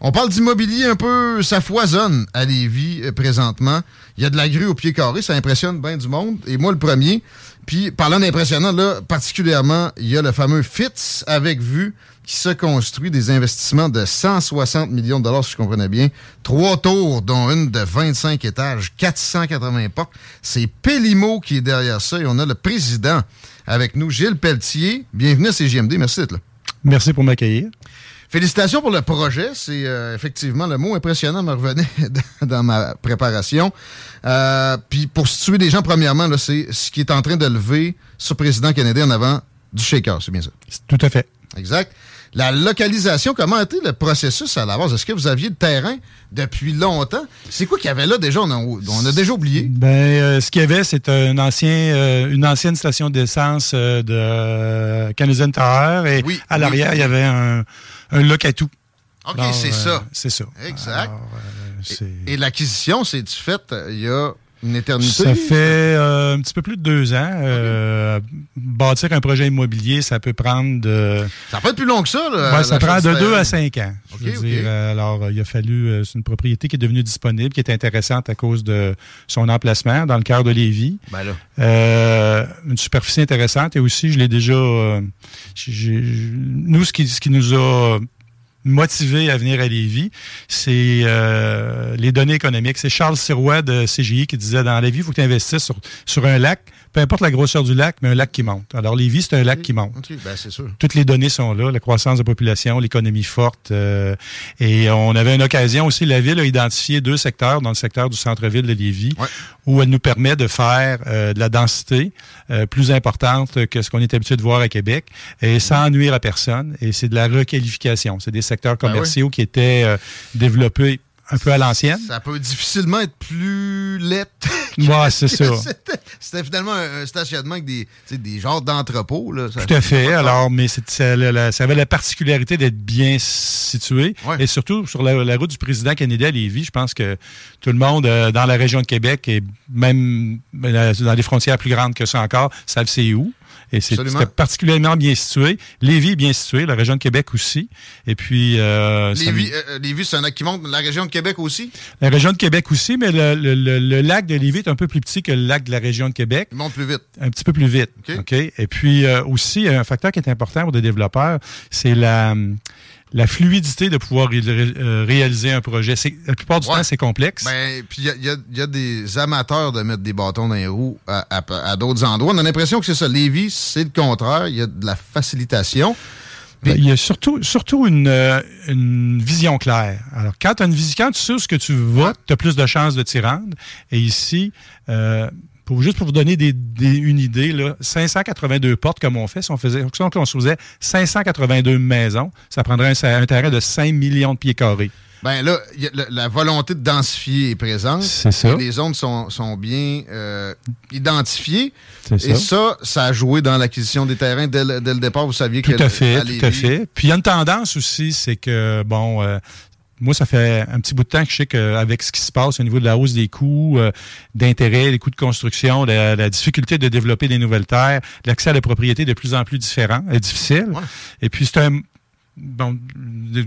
On parle d'immobilier un peu, ça foisonne à Lévis euh, présentement. Il y a de la grue au pied carré, ça impressionne bien du monde. Et moi, le premier. Puis, parlant d'impressionnant, là, particulièrement, il y a le fameux FITS avec vue qui se construit des investissements de 160 millions de dollars, si je comprenais bien. Trois tours, dont une de 25 étages, 480 portes. C'est Pélimo qui est derrière ça et on a le président avec nous, Gilles Pelletier. Bienvenue à CGMD. Merci d'être là. Merci pour m'accueillir. Félicitations pour le projet. C'est euh, effectivement le mot impressionnant me revenait dans- ma préparation. Euh, Puis pour situer des gens, premièrement, c'est ce qui est en train de lever ce président canadien en avant du shaker, c'est bien ça? Tout à fait. Exact. La localisation, comment a été le processus à la base? Est-ce que vous aviez le terrain depuis longtemps? C'est quoi qu'il y avait là déjà? On a, on a déjà oublié. Ben, euh, ce qu'il y avait, c'est un ancien, euh, une ancienne station d'essence euh, de euh, Canadian Tower et Oui, à oui. l'arrière, il y avait un, un locatou. OK, Alors, c'est euh, ça. C'est ça. Exact. Alors, euh, Et l'acquisition, c'est du fait euh, il y a une éternité? Ça fait euh, un petit peu plus de deux ans. Euh, bâtir un projet immobilier, ça peut prendre de. Ça peut être plus long que ça, là. Ouais, ça prend de deux à cinq ans. Je veux dire, euh, alors, euh, il a fallu. euh, c'est une propriété qui est devenue disponible, qui est intéressante à cause de son emplacement dans le cœur de Lévis. Ben là. Euh, une superficie intéressante et aussi, je l'ai déjà. euh, nous, ce qui, ce qui nous a motivé à venir à Lévis, c'est euh, les données économiques. C'est Charles Sirois de CGI qui disait dans la vie, il faut que tu investisses sur, sur un lac, peu importe la grosseur du lac, mais un lac qui monte. Alors, Lévis, c'est un lac qui monte. Ben c'est sûr. Toutes les données sont là, la croissance de population, l'économie forte. euh, et on avait une occasion aussi, la ville a identifié deux secteurs dans le secteur du centre-ville de Lévis, Ouais. où elle nous permet de faire euh, de la densité euh, plus importante que ce qu'on est habitué de voir à Québec, et sans nuire à personne. Et c'est de la requalification. C'est des secteurs Ben oui. commerciaux qui étaient euh, développés un peu à l'ancienne. Ça peut difficilement être plus laid. Ouais, c'est ça. C'était finalement un, un stationnement avec des, des genres d'entrepôts. Tout à fait. Alors, mais ça, la- ça avait la particularité d'être bien situé. Ouais. Et surtout, sur la, la route du président Kennedy à Lévis, je pense que tout le monde euh, dans la région de Québec et même euh, dans les frontières plus grandes que ça encore savent c'est où. Et c'est- particulièrement bien situé. Lévis est bien situé, la région de Québec aussi. Et puis... euh, Lévis, euh, euh, Lévis, c'est un lac qui monte. La région de Québec aussi? la région de Québec aussi, mais le, le- le- le lac de Lévis est un peu plus petit que le lac de la région de Québec. Il monte plus vite. Un petit peu plus vite. OK. OK? Et puis euh, aussi, un facteur qui est important pour des développeurs, c'est la, la fluidité de pouvoir ré- euh, réaliser un projet. C'est- La plupart du Ouais. temps, c'est complexe. Ben, puis il y a, il y a- il y a des amateurs de mettre des bâtons dans les roues à, à- à d'autres endroits. On a l'impression que c'est ça. Lévis, c'est le contraire. Il y a de la facilitation. Ben, Il y a surtout, surtout une, euh, une vision claire. Alors, quand, t'as une vision, quand tu sais où ce que tu vas, tu as plus de chances de t'y rendre. Et ici, euh, Pour, juste pour vous donner des, des- une idée, là, 582 portes comme on fait, si on faisait, si on construisait 582 maisons, ça prendrait un, un terrain de 5 millions de pieds carrés. Ben là, y a- la, la volonté de densifier est présente. C'est ça. Et les zones sont, sont bien euh, identifiées. C'est Et ça. ça, ça a joué dans l'acquisition des terrains dès le, dès le départ. Vous saviez que Tout à fait, tout à fait. Puis il y a une tendance aussi, c'est que, bon, euh, moi, ça fait un petit bout de temps que je sais qu'avec ce qui se passe au niveau de la hausse des coûts euh, d'intérêt, les coûts de construction, la, la difficulté de développer des nouvelles terres, l'accès à la propriété est de plus en plus différent, est difficile. Ouais. Et puis c'est un bon,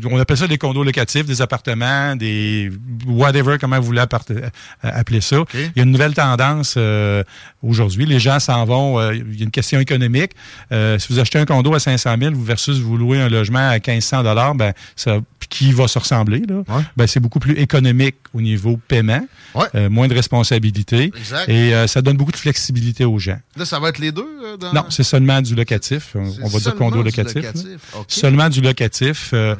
on appelle ça des condos locatifs, des appartements, des whatever, comment vous voulez euh, appeler ça. Il y a une nouvelle tendance euh, aujourd'hui. Les gens s'en vont. euh, il y a une question économique. Euh, si vous achetez un condo à 500 000 versus vous louez un logement à 1500 dollars, ben ça, qui va se ressembler là? Ouais. Ben c'est beaucoup plus économique au niveau paiement, Ouais. moins de responsabilités Exact. et ça donne beaucoup de flexibilité aux gens. Là, ça va être les deux? dans- Non, c'est seulement du locatif. On, va dire condo locatif. Seulement du locatif. Euh,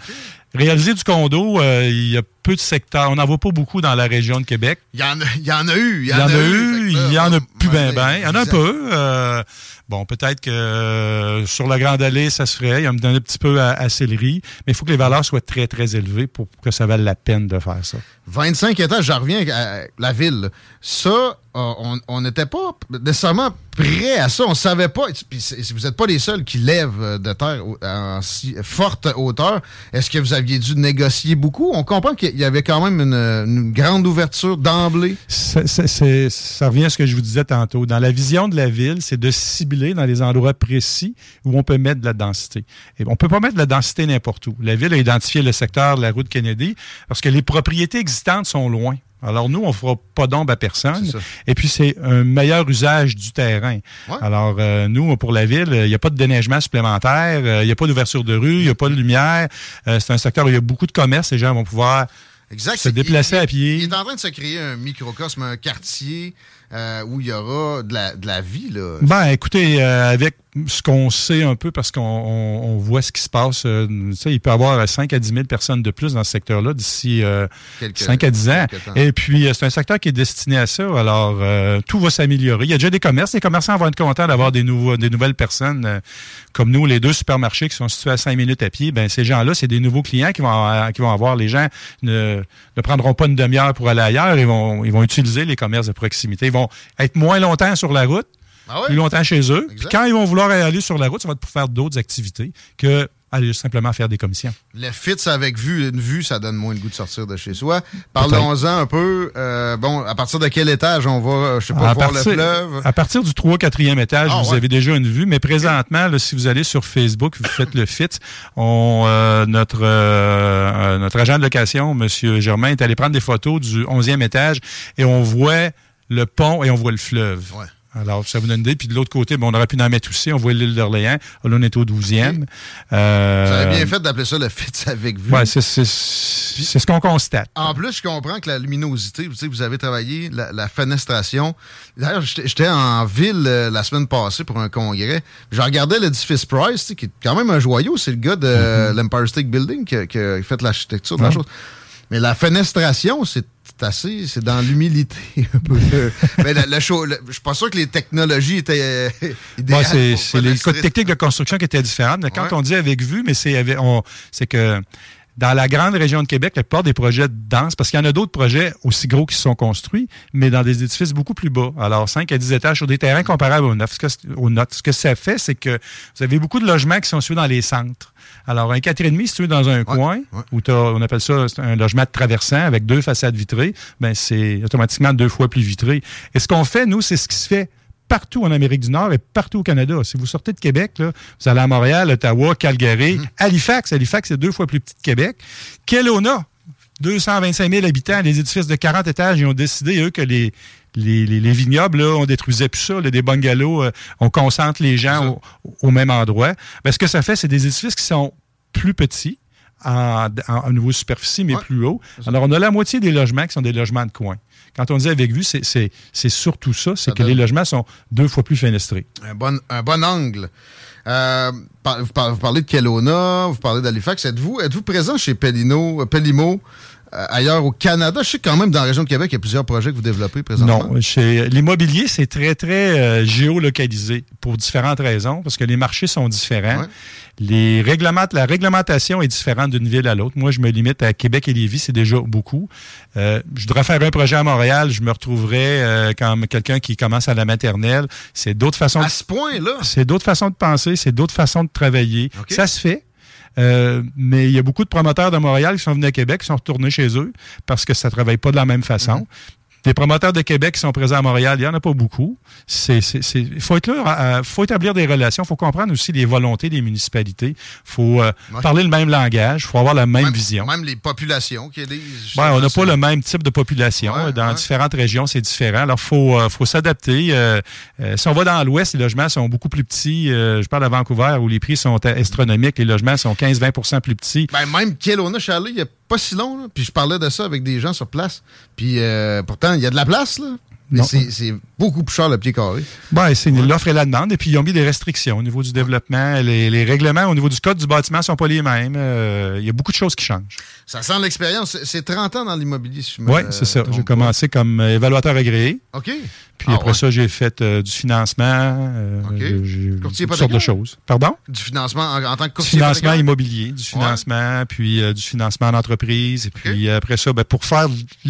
Réaliser du condo, euh, il y a peu de secteurs. On n'en voit pas beaucoup dans la région de Québec. Il y en a, il y en a eu. Il y en a eu, là, il y en a plus ben ben. Il y en a un peu. euh, bon, peut-être que euh, sur la Grande Allée, ça se ferait. Il y en a un petit peu à, à Sillery. Mais il faut que les valeurs soient très, très élevées pour que ça vaille la peine de faire ça. 25 étages, je reviens à la ville. Ça, euh, on n'était pas nécessairement prêt à ça. On savait pas. Puis c'est- vous n'êtes pas les seuls qui lèvent de terre en si forte hauteur. Est-ce que vous aviez dû négocier beaucoup? On comprend qu'il y avait quand même une, grande ouverture d'emblée. Ça, ça- ça revient à ce que je vous disais tantôt. Dans la vision de la ville, c'est de cibler dans les endroits précis où on peut mettre de la densité. Et on peut pas mettre de la densité n'importe où. La ville a identifié le secteur de la route Kennedy parce que les propriétés existantes sont loin. Alors nous, on fera pas d'ombre à personne. Et puis c'est un meilleur usage du terrain. Ouais. Alors nous, pour la ville, il n'y a pas de déneigement supplémentaire, euh, il n'y a pas d'ouverture de rue, il n'y a pas de lumière. Euh, c'est un secteur où il y a beaucoup de commerce. Les gens vont pouvoir Exact. Se déplacer il- à pied. Il est en train de se créer un microcosme, un quartier euh, où il y aura de la, de la vie. Là. Ben, écoutez, euh, avec ce qu'on sait un peu, parce qu'on on- on voit ce qui se passe, euh, tu sais, il peut y avoir 5 à 10 000 personnes de plus dans ce secteur-là d'ici euh, Quelques- 5 à 10 ans. Et puis, euh, c'est un secteur qui est destiné à ça. Alors, euh, tout va s'améliorer. Il y a déjà des commerces. Les commerçants vont être contents d'avoir des, nouveaux, des nouvelles personnes euh, comme nous, les deux supermarchés qui sont situés à 5 minutes à pied. Ben, ces gens-là, c'est des nouveaux clients qui vont, avoir- qui vont avoir. Les gens ne, ne prendront pas une demi-heure pour aller ailleurs. Ils vont, ils vont utiliser les commerces de proximité. Ils vont être moins longtemps sur la route Ah ouais? plus longtemps chez eux. Puis quand ils vont vouloir aller sur la route, ça va être pour faire d'autres activités que aller simplement faire des commissions. Le fit, c'est avec vue. Une vue, ça donne moins le goût de sortir de chez soi. Parlons-en un peu. euh, bon, à partir de quel étage on va, je sais pas, à, voir partir, le fleuve? à partir du 3 4e étage, Ah, vous ouais. avez déjà une vue, mais présentement, là, si vous allez sur Facebook, vous faites le fit, on, euh, notre, euh, notre agent de location, M. Germain, est allé prendre des photos du 11e étage et on voit le pont et on voit le fleuve. Ouais. Alors, ça vous donne une idée. Puis de l'autre côté, bon, on aurait pu en mettre aussi. On voit l'île d'Orléans. Là, on est au 12e. Euh, Vous avez bien fait d'appeler ça le fit avec vue. Ouais, c'est ce qu'on constate. En plus, je comprends que la luminosité, vous, savez, vous avez travaillé la, la fenestration. D'ailleurs, j'étais en ville euh, la semaine passée pour un congrès. Je regardais l'édifice Price, qui est quand même un joyau. C'est le gars de Mm-hmm. l'Empire State Building qui, a- qui a fait l'architecture de la chose. Mais la fenestration, c'est assez, c'est dans l'humilité un peu. Mais le- le show- le- je suis pas sûr que les technologies étaient euh, idéales. Ouais, c'est les codes techniques de construction qui étaient différentes. Mais quand Ouais. on dit avec vue, mais c'est avec- on- c'est que dans la grande région de Québec, la plupart des projets denses, parce qu'il y en a d'autres projets aussi gros qui se sont construits, mais dans des édifices beaucoup plus bas. Alors, 5 à 10 étages sur des terrains comparables aux neufs. Ce que, aux notes. Ce que ça fait, c'est que vous avez beaucoup de logements qui sont situés dans les centres. Alors, un 4,5 situé dans un coin, ouais. où t'as- on appelle ça un logement de traversant avec deux façades vitrées, ben c'est automatiquement deux fois plus vitré. Et ce qu'on fait, nous, c'est ce qui se fait partout en Amérique du Nord et partout au Canada. Si vous sortez de Québec, là, vous allez à Montréal, Ottawa, Calgary, Halifax. Halifax, c'est deux fois plus petit que Québec. Kelowna, 225 000 habitants, les édifices de 40 étages, ils ont décidé, eux, que les, les, les- les vignobles, là, on détruisait plus ça, là, des bungalows, euh, on concentre les gens au, au même endroit. Ben, ce que ça fait, c'est des édifices qui sont plus petits, en, en, en niveau superficie, mais Ouais. plus haut. Alors, on a la moitié des logements qui sont des logements de coin. Quand on dit avec vue, c'est- c'est c'est surtout ça, c'est que donne- les logements sont deux fois plus fenestrés. Un bon, un bon angle. Euh, par- vous, par- vous parlez de Kelowna, vous parlez d'Halifax. Êtes-vous êtes présent chez Pellino, euh, Pellimo? Ailleurs au Canada. Je sais quand même dans la région de Québec, il y a plusieurs projets que vous développez présentement. Non, l'immobilier, c'est très, très euh, géolocalisé pour différentes raisons, parce que les marchés sont différents. Les réglements, la réglementation est différente d'une ville à l'autre. Moi, je me limite à Québec et Lévis, c'est déjà beaucoup. Euh, je voudrais faire un projet à Montréal, je me retrouverais euh, comme quelqu'un qui commence à la maternelle. C'est d'autres façons. À ce point-là? C'est d'autres façons de penser, c'est d'autres façons de travailler. Ça se fait. Euh, mais il y a beaucoup de promoteurs de Montréal qui sont venus à Québec, qui sont retournés chez eux parce que ça ne travaille pas de la même façon. Mhm. Les promoteurs de Québec qui sont présents à Montréal, il n'y en a pas beaucoup. Il faut être là, faut établir des relations. Il faut comprendre aussi les volontés des municipalités. Il faut euh, parler le même langage. Il faut avoir la même, vision. Même les populations qui. Ben, on n'a pas le même type de population. dans différentes régions, c'est différent. Alors, il faut, euh, faut s'adapter. Euh, si on va dans l'Ouest, les logements sont beaucoup plus petits. je parle à Vancouver où les prix sont astronomiques. Les logements sont 15-20% plus petits. Ben, même Kelowna, Charlie, il y a pas si long, puis je parlais de ça avec des gens sur place. Puis euh, pourtant, il y a de la place, là. Mais c'est beaucoup plus cher le pied carré. Ben, c'est l'offre et la demande. Et puis, ils ont mis des restrictions au niveau du développement. Les, règlements au niveau du code du bâtiment ne sont pas les mêmes. Euh, il y a beaucoup de choses qui changent. Ça sent l'expérience. C'est 30 ans dans l'immobilier, si Oui, c'est ça. J'ai commencé comme évaluateur agréé. OK. Puis ah après ça, j'ai fait euh, du financement. Euh, toutes sortes de choses. Pardon? Du financement en, tant que courtier Du financement immobilier, du financement, puis euh, du financement en entreprise. Et puis après ça, ben, pour faire,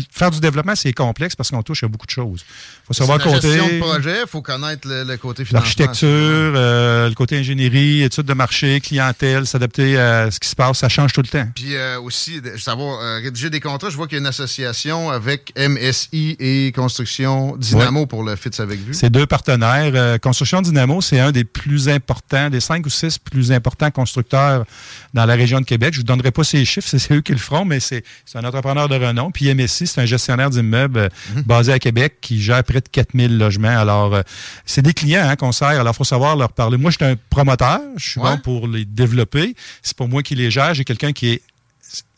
faire du développement, c'est complexe parce qu'on touche à beaucoup de choses. Il faut savoir côté. gestion de projet, il faut connaître le, côté financement. L'architecture, le côté ingénierie, études de marché, clientèle, s'adapter à ce qui se passe, ça change tout le temps. Puis aussi, savoir rédiger des contrats. Je vois qu'il y a une association avec MSI et Construction Dynamo pour le Fitz avec vue. C'est deux partenaires. Euh, Construction Dynamo, c'est un des plus importants, des cinq ou six plus importants constructeurs dans la région de Québec. Je ne vous donnerai pas ces chiffres, c'est eux qui le feront, mais c'est un entrepreneur de renom. Puis MSI, c'est un gestionnaire d'immeubles euh, mhm. basé à Québec qui gère près de 4000 logements. Alors, euh, c'est des clients hein, qu'on sert. Alors, il faut savoir leur parler. Moi, je suis un promoteur. Je suis bon pour les développer. C'est pour moi qui les gère. J'ai quelqu'un qui est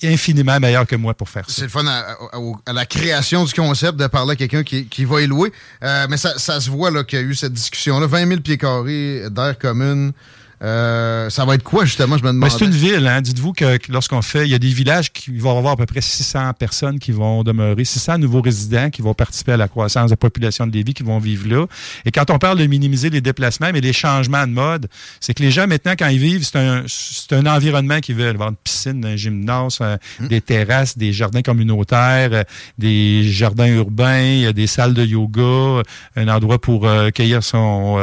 infiniment meilleur que moi pour faire ça. C'est le fun à, la création du concept de parler à quelqu'un qui, va y louer. Euh, mais ça, se voit qu'il y a eu cette discussion-là. 20 000 pieds carrés d'air commune. Euh, ça va être quoi, justement, je me demande. C'est une ville, hein. Dites-vous que, lorsqu'on fait, il y a des villages qui vont avoir à peu près 600 personnes qui vont demeurer, 600 nouveaux résidents qui vont participer à la croissance de la population de Lévis, qui vont vivre là. Et quand on parle de minimiser les déplacements, mais les changements de mode, c'est que les gens, maintenant, quand ils vivent, c'est un, un environnement qu'ils veulent. Avoir une piscine, un gymnase, hum. des terrasses, des jardins communautaires, euh, des jardins urbains, des salles de yoga, un endroit pour euh, accueillir son,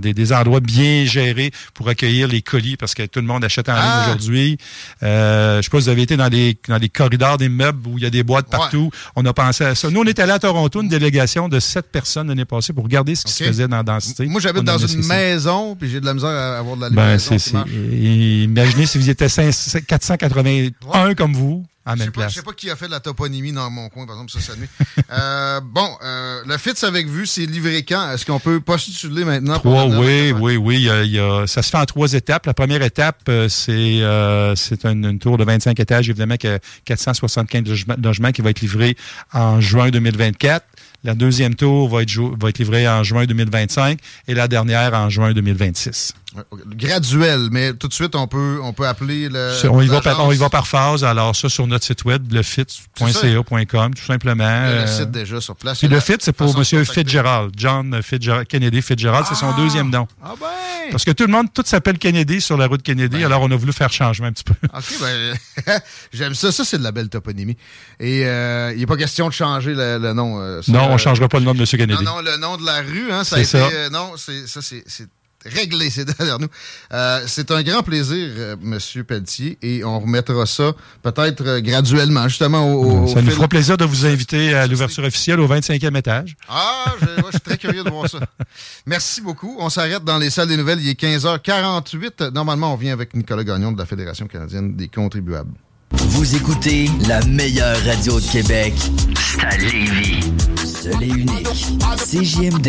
des, des endroits bien gérés pour accueillir les colis parce que tout le monde achète en ligne ah! aujourd'hui. Euh, je sais pas si vous avez été dans des, dans des corridors d'immeubles où il y a des boîtes partout. On a pensé à ça. Nous, on est allé à Toronto, une délégation de sept personnes l'année passée pour regarder ce qui se faisait dans la densité. Moi, j'habite dans une maison, puis j'ai de la misère à avoir de la ben, lumière. Imaginez si vous étiez 481 comme vous. Je ne sais pas qui a fait de la toponymie dans mon coin, par exemple, ça, ça nuit. euh, bon, euh, le FITS avec vue, c'est livré quand? Est-ce qu'on peut postuler maintenant? Trois, oui, oui, oui, ça se fait en trois étapes. La première étape, euh, c'est euh, c'est une, tour de 25 étages, évidemment, qui a 475 logements qui va être livré en juin 2024. La deuxième tour va être, va être livrée en juin 2025 et la dernière en juin 2026. Graduel, mais tout de suite, on peut, on peut appeler le. On y, va par, on y va par phase. Alors, ça, sur notre site web, lefit.ca.com, tout simplement. Le, site euh, déjà sur place. Puis le FIT, c'est pour M. Fitzgerald. John Fitzgerald, Kennedy Fitzgerald, c'est son ah! deuxième nom. Ah ben! Parce que tout le monde, tout s'appelle Kennedy sur la route Kennedy, ben. alors on a voulu faire changement un petit peu. OK, ben, j'aime ça. Ça, c'est de la belle toponymie. Et euh, il n'est pas question de changer le, nom. Euh, non, on ne changera pas le nom de M. Kennedy. Non, non, le nom de la rue, hein, ça a été. Ça. non, ça, c'est réglé, c'est derrière nous. Euh, c'est un grand plaisir, euh, Monsieur Pelletier, et on remettra ça peut-être euh, graduellement, justement au, Ça nous fera plaisir de vous inviter à l'ouverture officielle au 25e étage. Ah, je, je suis très curieux de voir ça. Merci beaucoup. On s'arrête dans les salles des nouvelles. Il est 15h48. Normalement, on vient avec Nicolas Gagnon de la Fédération canadienne des contribuables. Vous écoutez la meilleure radio de Québec. C'est à Lévis. Seul et unique. CJMD.